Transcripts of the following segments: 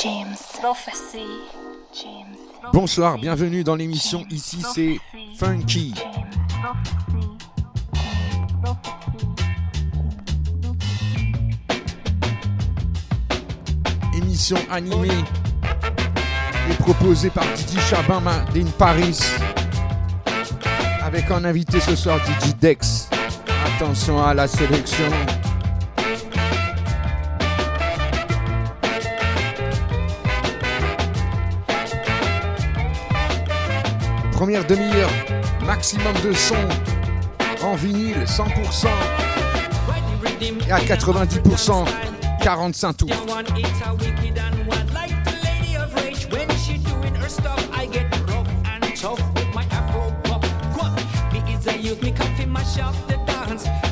James. Prophecy. James. Bonsoir, bienvenue dans l'émission. Ici c'est Funky. Émission animée et proposée par Didi Chabin Madine Paris. Avec en invité ce soir Didi Dex. Attention à la sélection. Première demi-heure, maximum de son en vinyle, 100% et à 90%, 45 tours. The dance.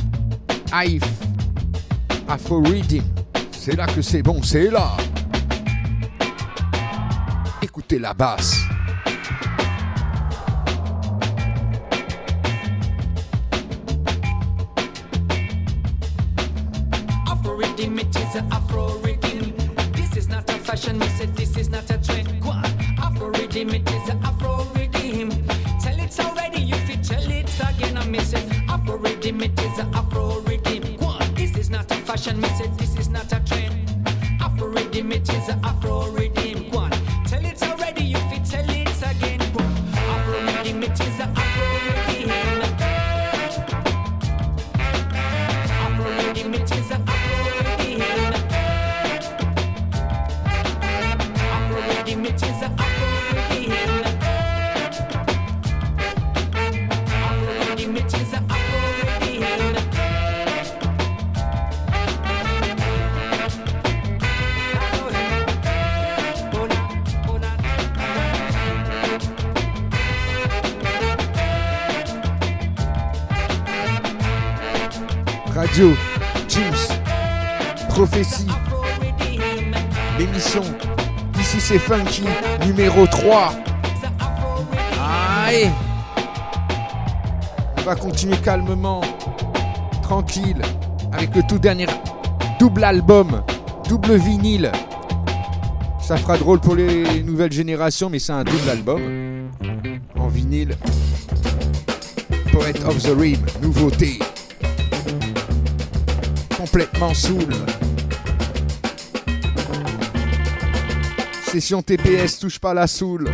Hive Afro Rhythm. C'est là que c'est bon, c'est là. Écoutez la basse. Funky, numéro 3. It's a Afro rhythm. Aïe On va continuer calmement, tranquille, avec le tout dernier double album, double vinyle. Ça fera drôle pour les nouvelles générations, mais c'est un double album en vinyle. Poet of the Rim, nouveauté. Complètement soul. Session TPS, touche pas la soul.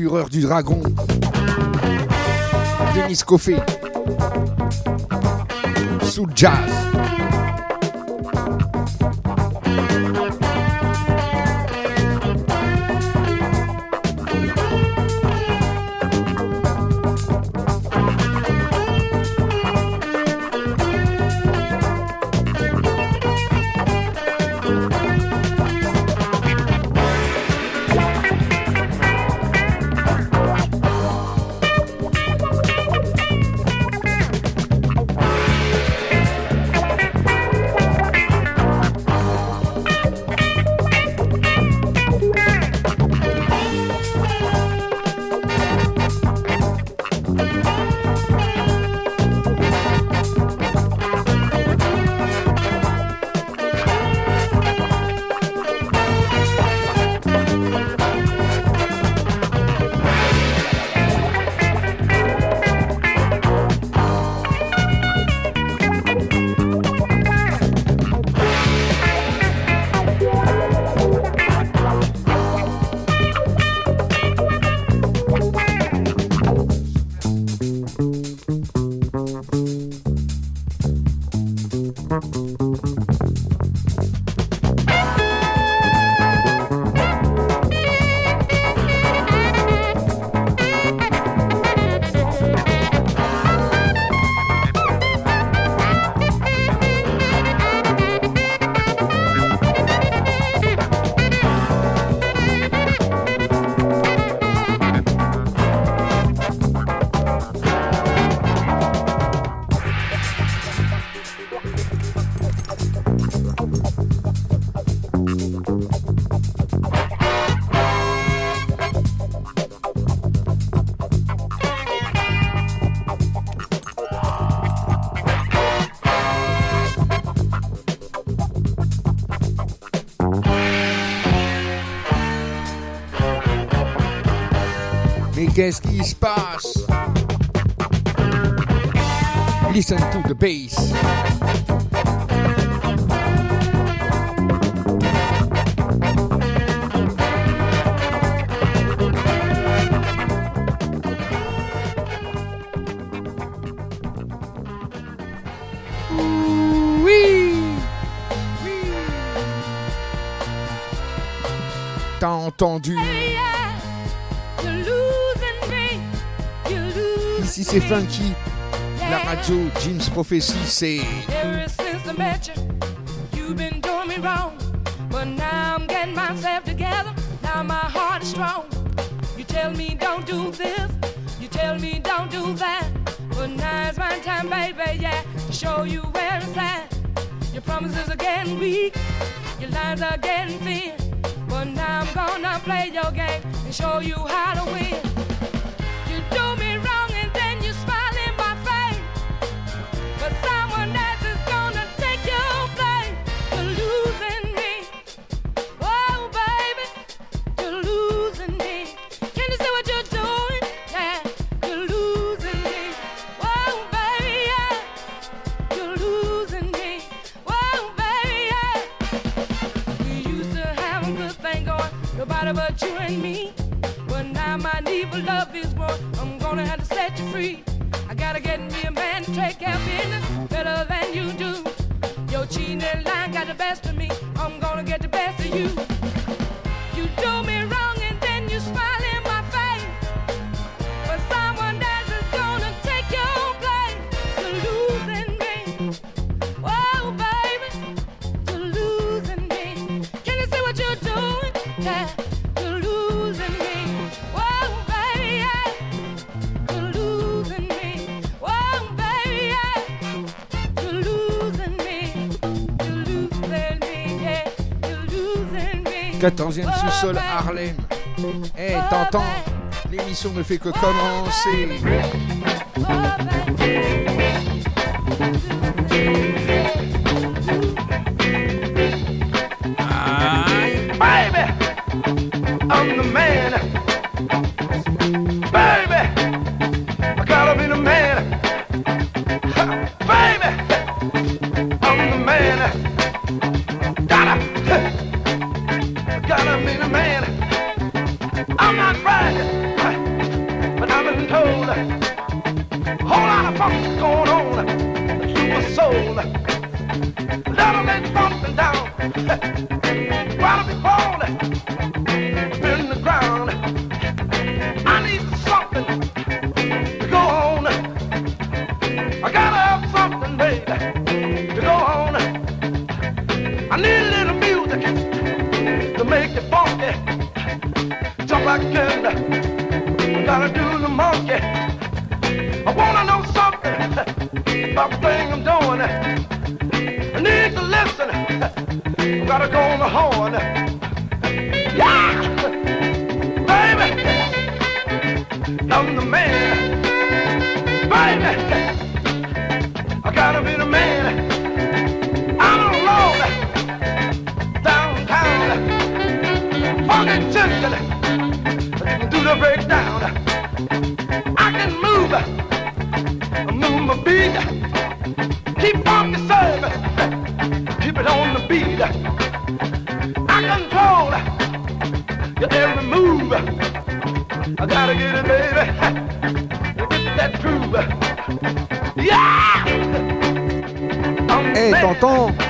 Fureur du dragon. Denis Coffey. Sous jazz. Qui se passe. Listen to the bass. Entendu? C'est Funky. La radio Jim's Prophecy, c'est. Ever since I met you, you've been doing me wrong. But now I'm getting myself together. Now my heart is strong. You tell me don't do this, you tell me don't do that. But now it's my time, baby, yeah, to show you where it's at. Your promises are getting weak, your lines are getting thin. But now I'm gonna play your game and show you how to win. Nobody but you and me. But now my need for love is growing. I'm gonna have to set you free. I gotta get me a man to take care of business better than you do. Your cheating and lying got the best of me. I'm gonna get the best of. You 14e sous-sol Harlem. Eh, t'entends? L'émission ne fait que commencer. Jump like a kid. Gotta do the monkey. I wanna know something about the thing I'm doing. I need to listen. I gotta go on the horn. Yeah! Baby! I'm the man. Baby! I gotta be the man. Funky chicken. Do the breakdown. I can move. Move my beat. Keep on the service. Keep it on the beat. I control your every move. I gotta get it, baby. Get that groove. Yeah! Eh, t'entends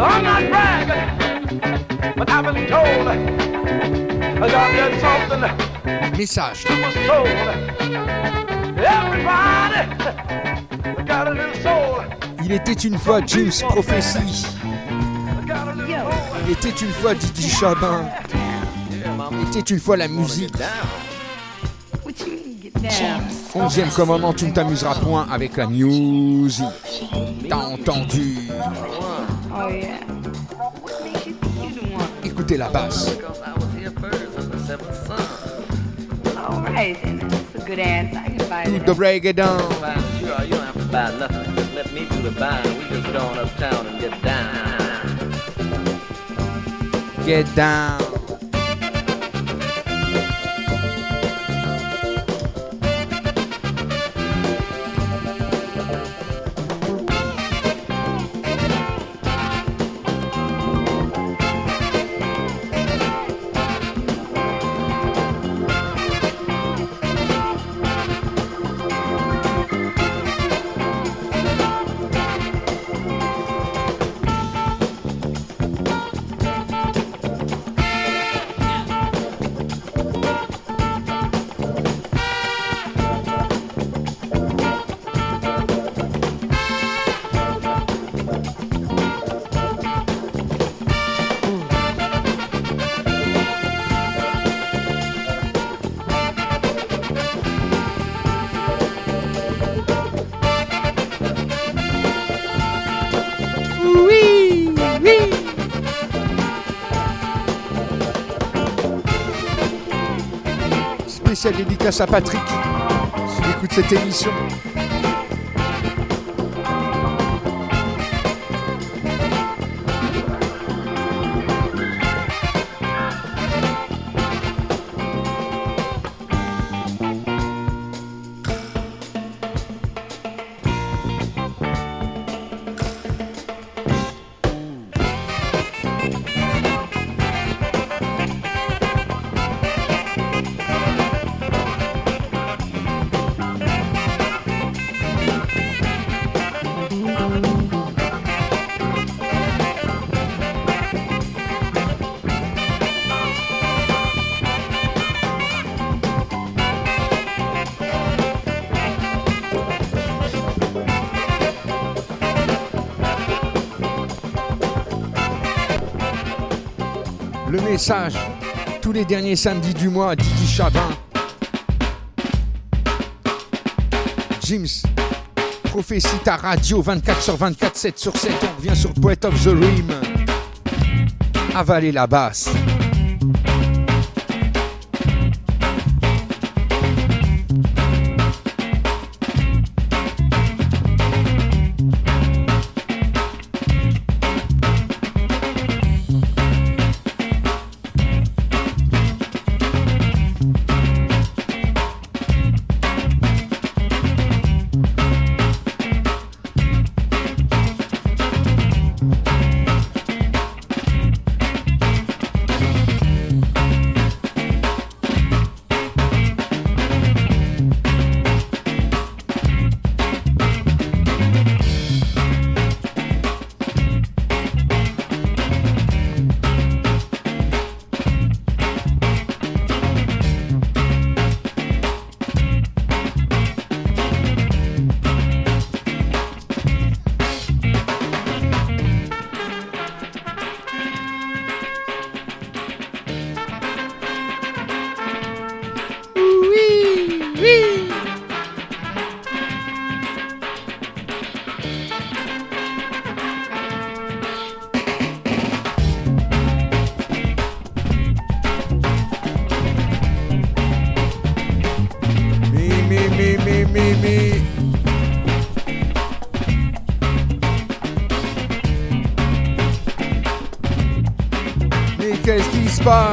I'm not bragging, but I've been told I got that something Message. super soul. Everybody got a little soul. Il était une fois Jim's Prophecy. Il était une fois DJ Chabin. Il était une fois la musique. James. 11e commandement, tu ne t'amuseras point avec la musique. T'as entendu Oh yeah. What makes you think you the one? Écoutez la basse. Because I was here first as the seventh son. All right, then. That's a good answer. I can buy Do that. the breakdown. Well, sure, you don't have to buy nothing. Just let me do the buying. We just uptown and get down. Get down. Dédicace à Patrick, s'il écoute cette émission. Tous les derniers samedis du mois, Didi Chabin. Jims, prophétie ta radio 24 sur 24, 7 sur 7. On revient sur Poet of the Rim. Avaler la basse.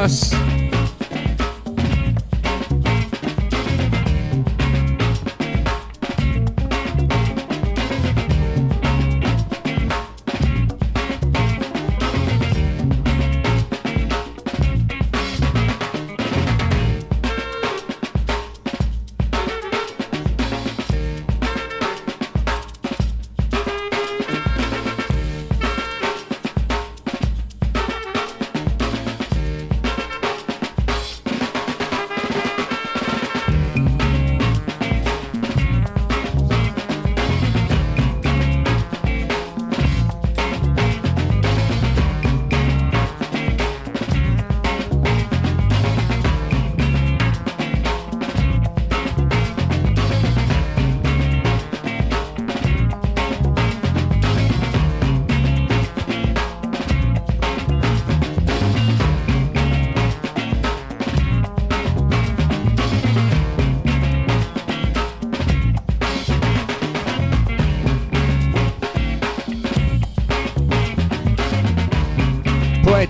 Qui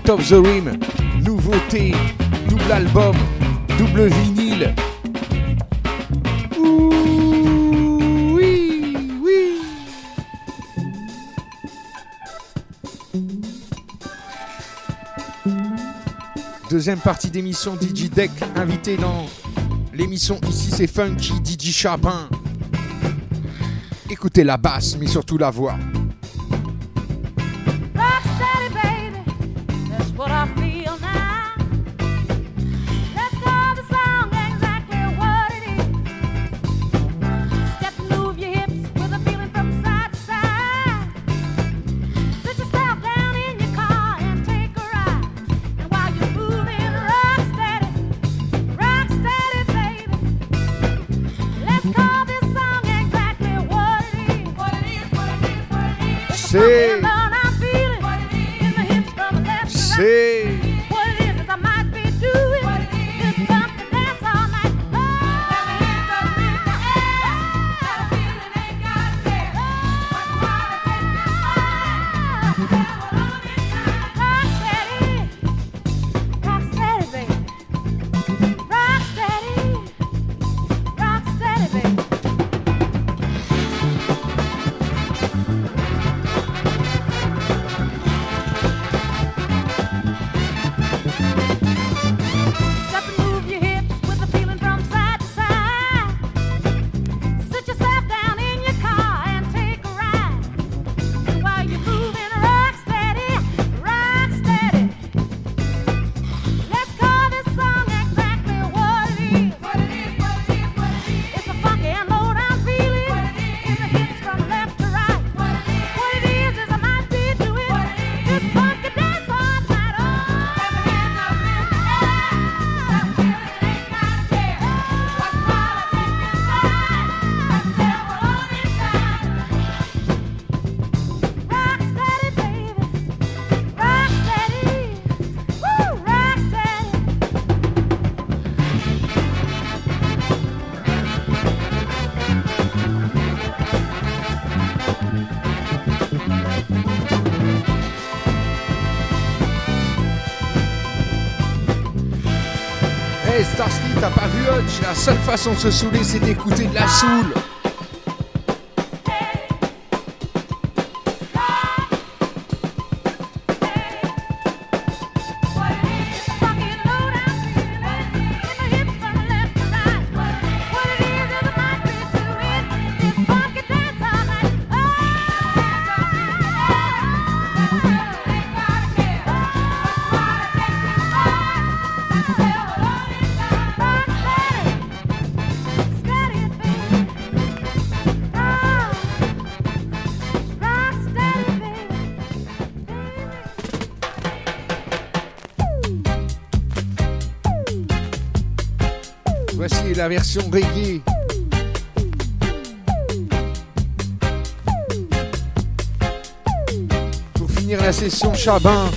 Out of the Rim, nouveauté, double album, double vinyle. Ouh, oui, oui. Deuxième partie d'émission DJ Deck, invité dans l'émission Ici c'est Funky DJ Chapin. Écoutez la basse, mais surtout la voix. seule façon de se saouler, c'est d'écouter de la soul. la version reggae. Pour finir la session Chabin.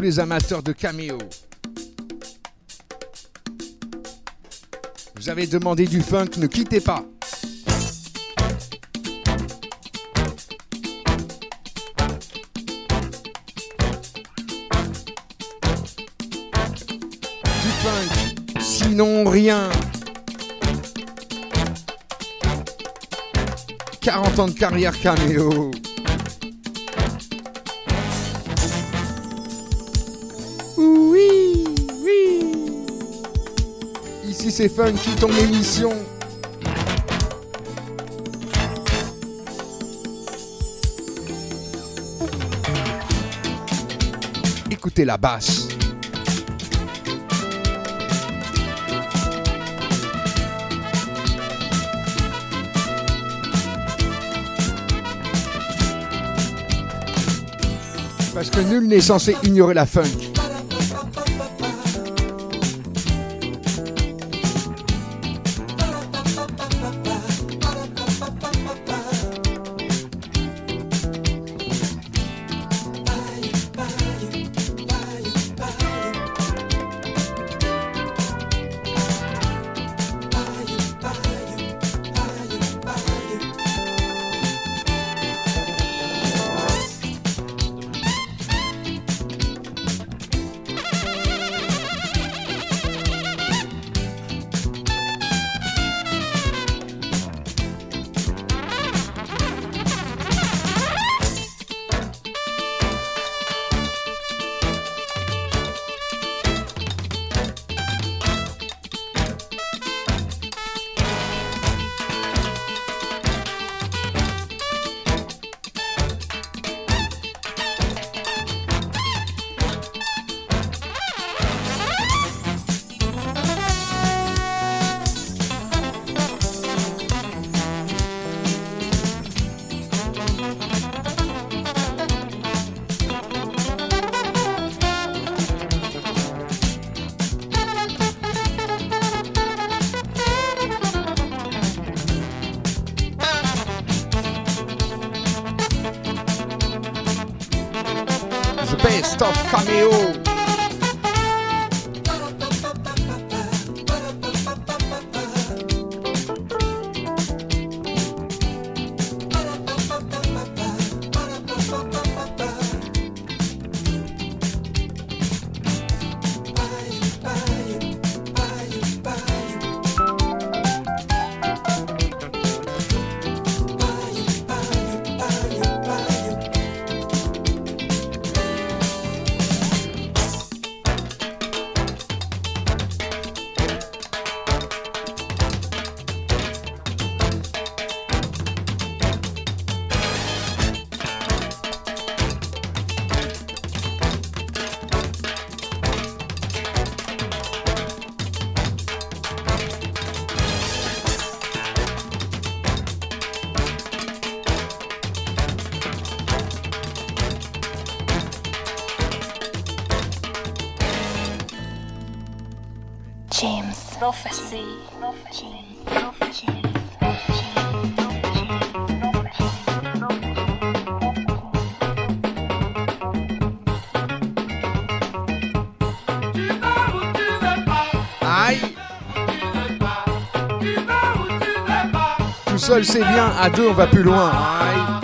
Les amateurs de caméo. Vous avez demandé du funk, ne quittez pas. Du funk, sinon rien. 40 ans de carrière caméo. Ici c'est Funky, ton émission. Écoutez la basse. Parce que nul n'est censé ignorer la funk. The best of cameo. James. Prophecy. James. Aïe Tout seul c'est bien, à deux on va plus loin. Aïe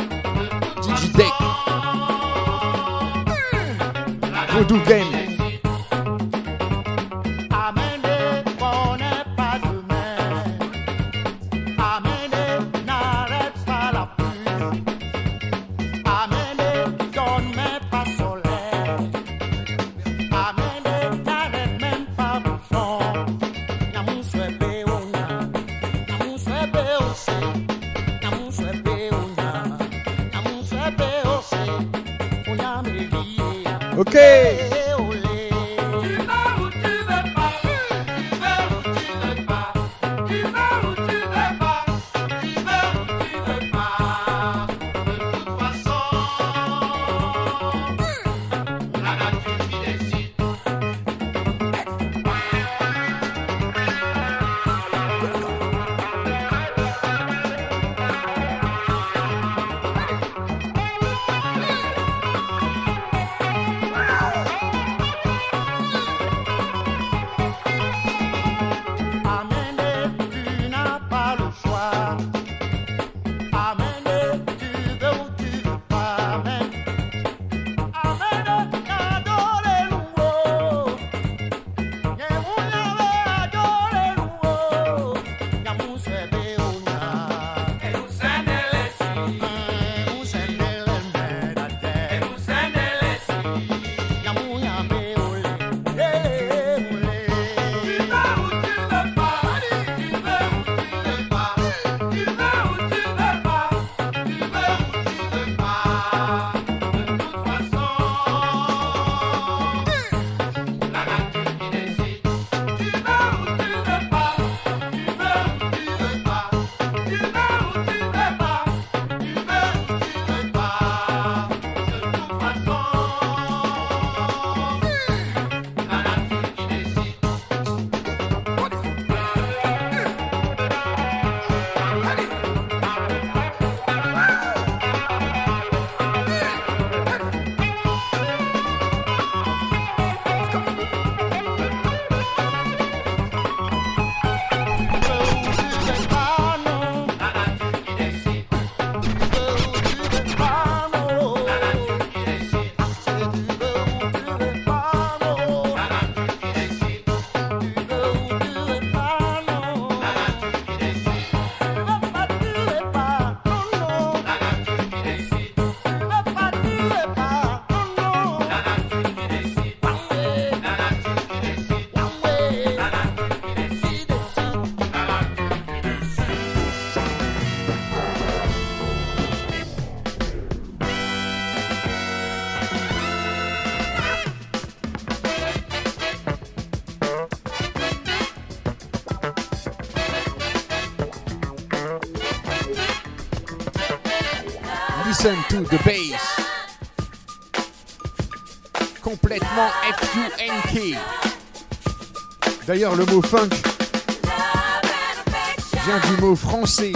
Listen to the bass. Complètement F-U-N-K. D'ailleurs, le mot funk vient du mot français.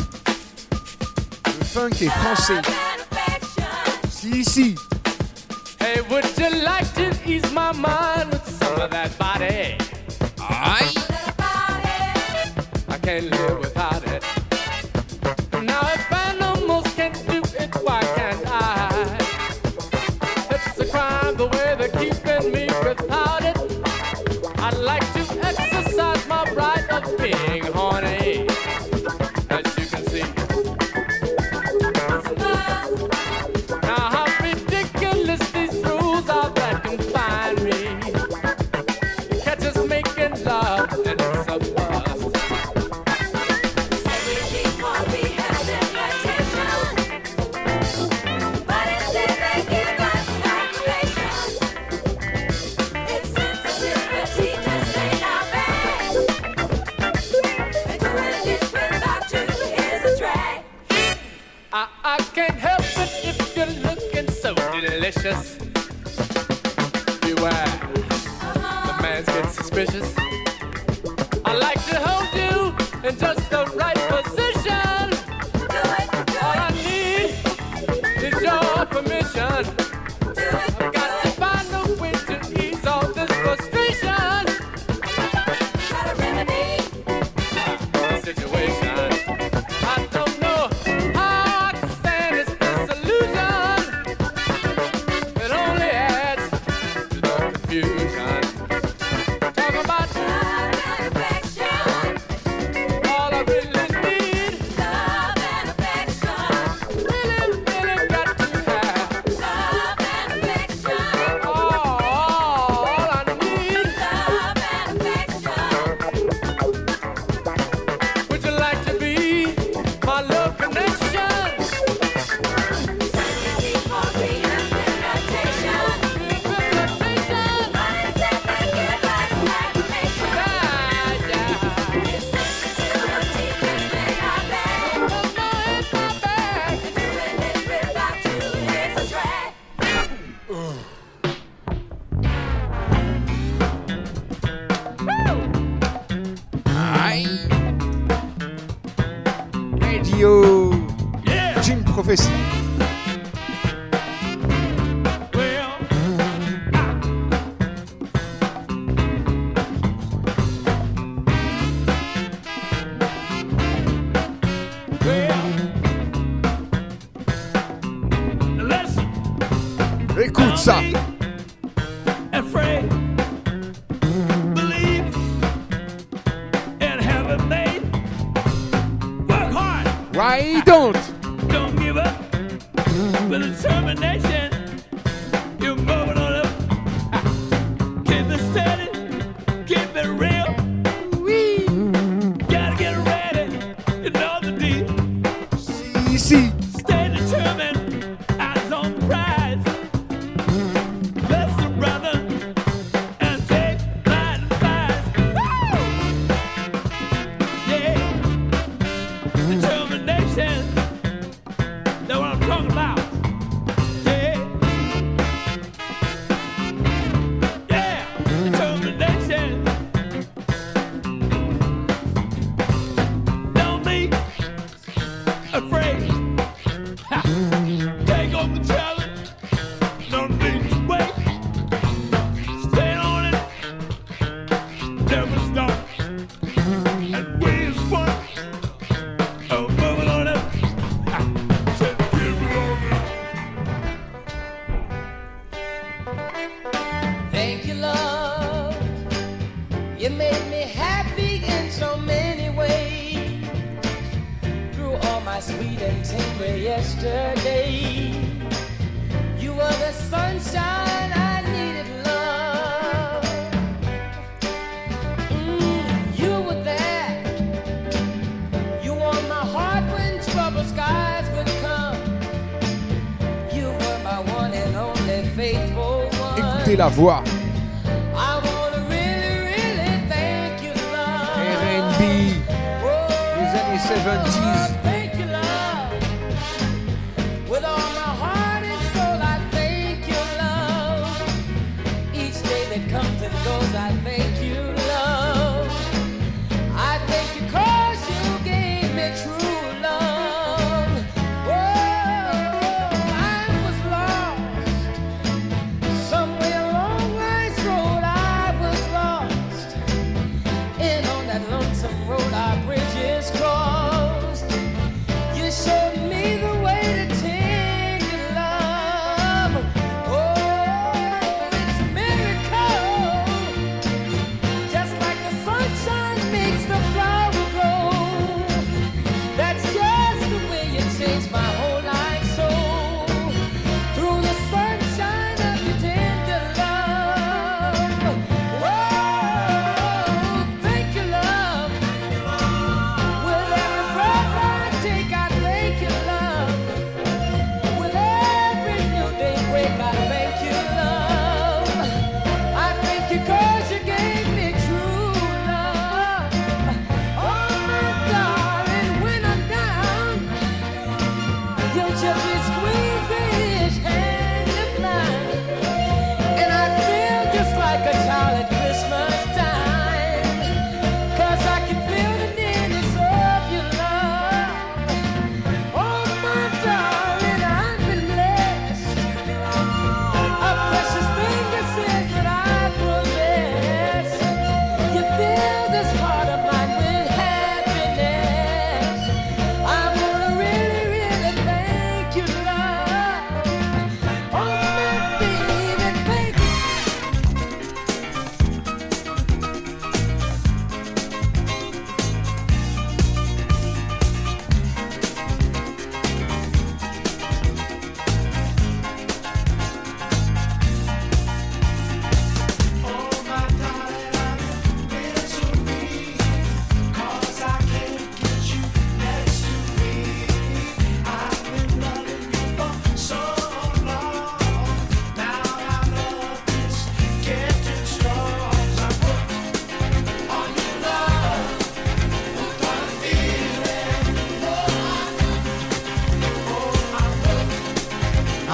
Le funk est français. Si, si. Hey, would you like to ease my mind with some of that body? Aye. I can't live without it. Now out. revoir.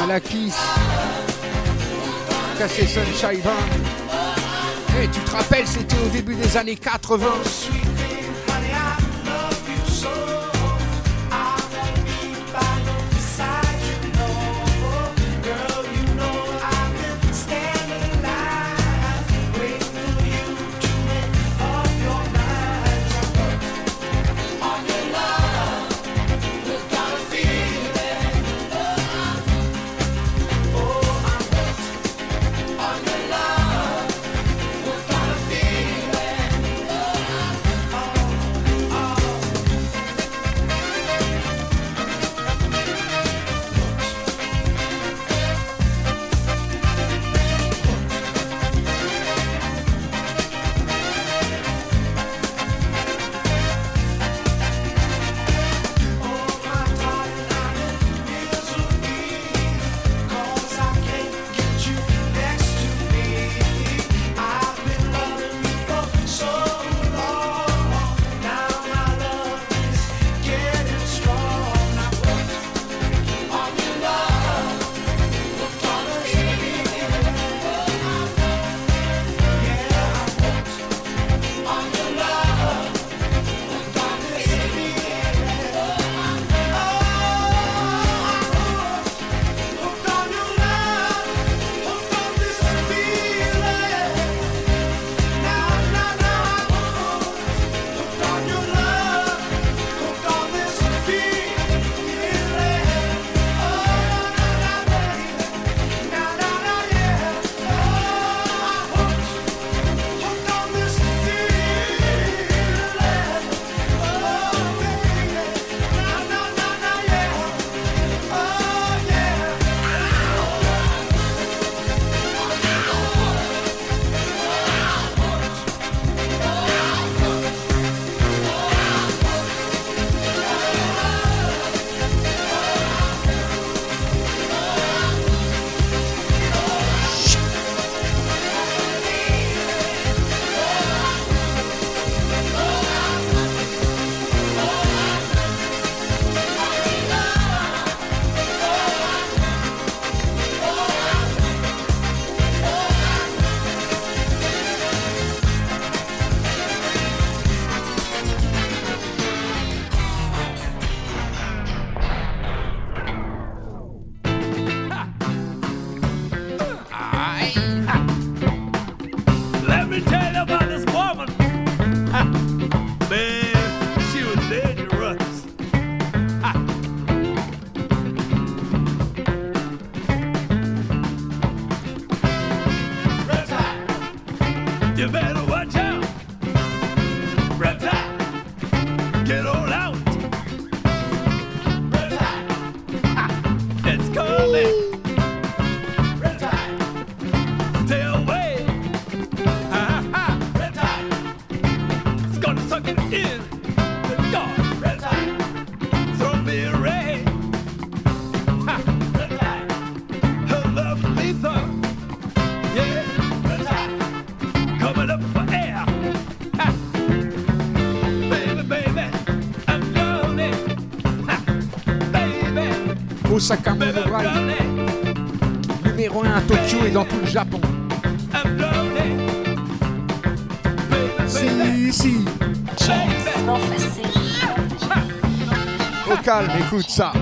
la Kiss, Cassé Sunshine. Et eh, tu te rappelles, c'était au début des années 80. Numéro 1 à Tokyo et dans tout le Japon. Si, si. Au calme, écoute ça.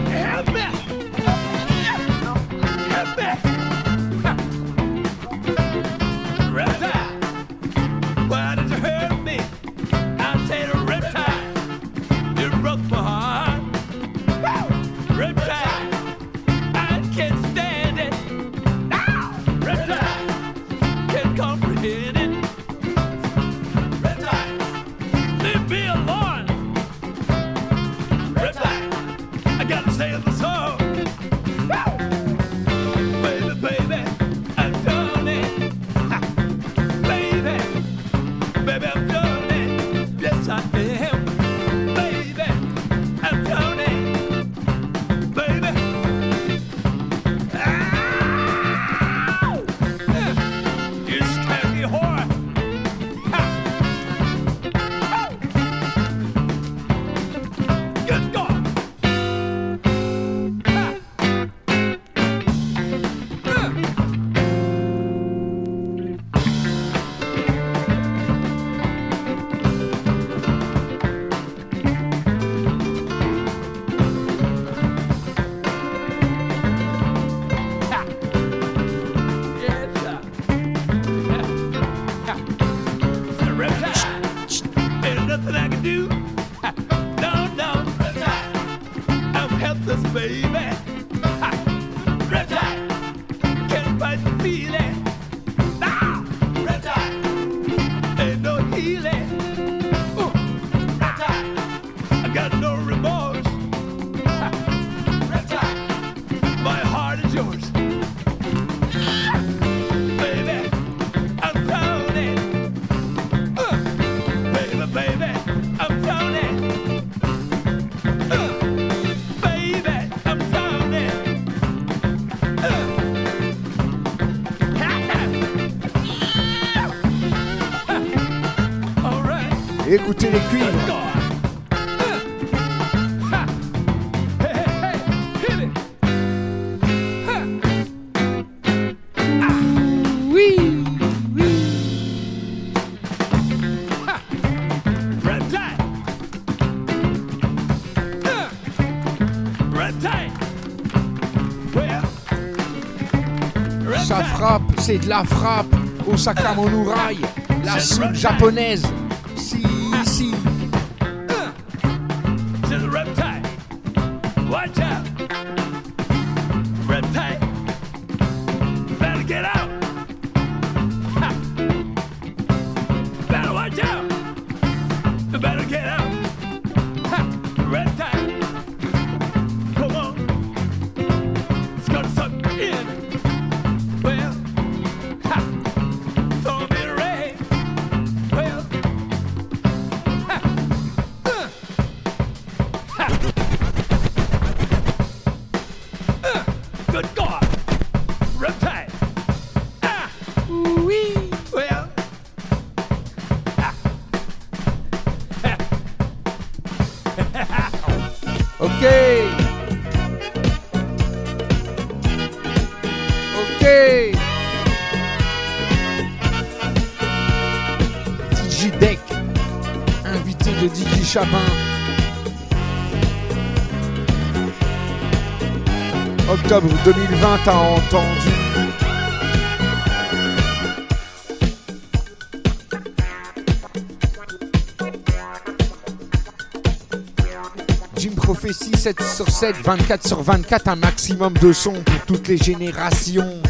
c'est de la frappe au Sakamonourai, la soupe japonaise. Octobre 2020, a entendu. Jim Prophecy 7 sur 7, 24 sur 24, un maximum de sons pour toutes les générations.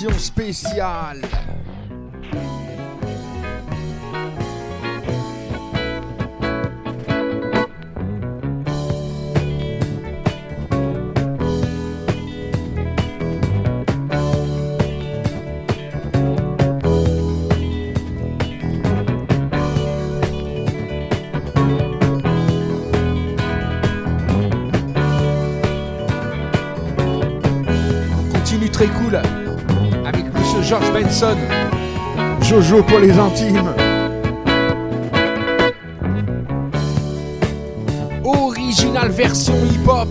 Version spéciale. Jojo pour les intimes. Original version hip-hop.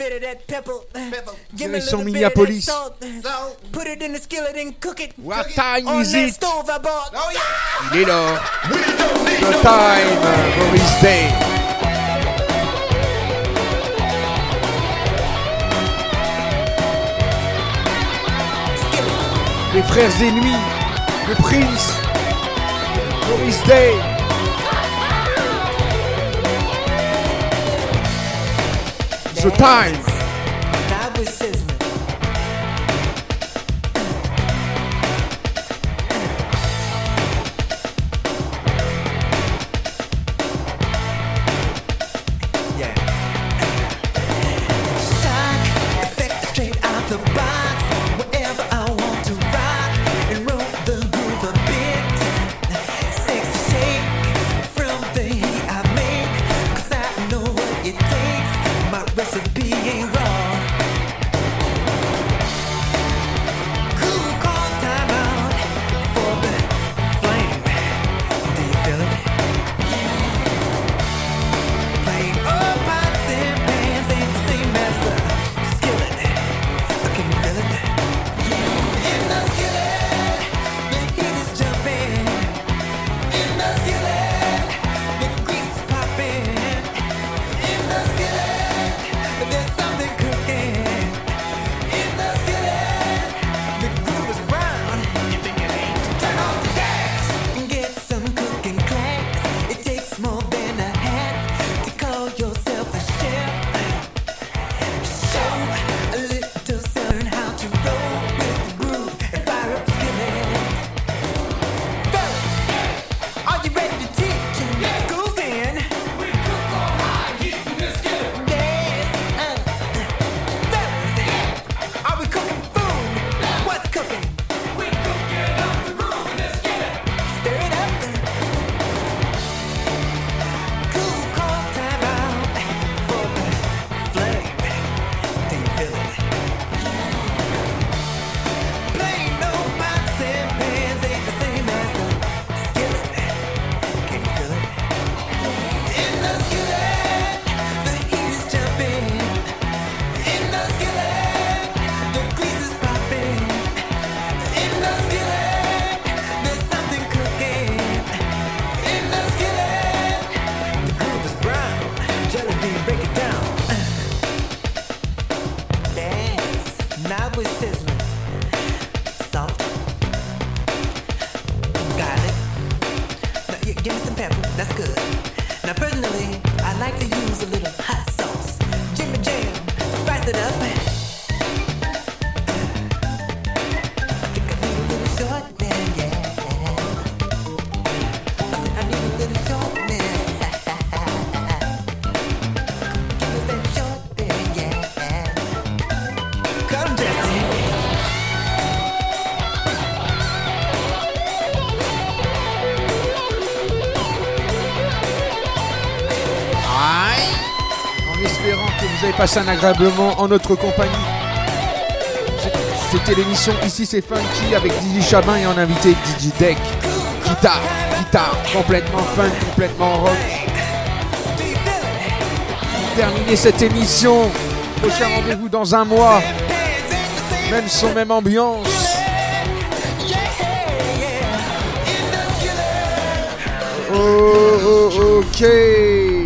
Bit of that pepper. Pepper. Give me a Direction little bit of Minneapolis. that salt. Salt. Put it in the skillet and cook it. What Cook it time on is that it? stove I bought. Oh yeah. Il est là. The time, Maurice Day? Les frères ennemis, le prince, Maurice Day. The time. Un agréable moment en notre compagnie. C'était l'émission Ici c'est Funky avec DJ Chabin et en invité DJ Deck. Guitare, guitare, complètement fun, complètement rock. Terminer cette émission, prochain rendez-vous dans un mois. Même son, même ambiance. Oh, oh, ok.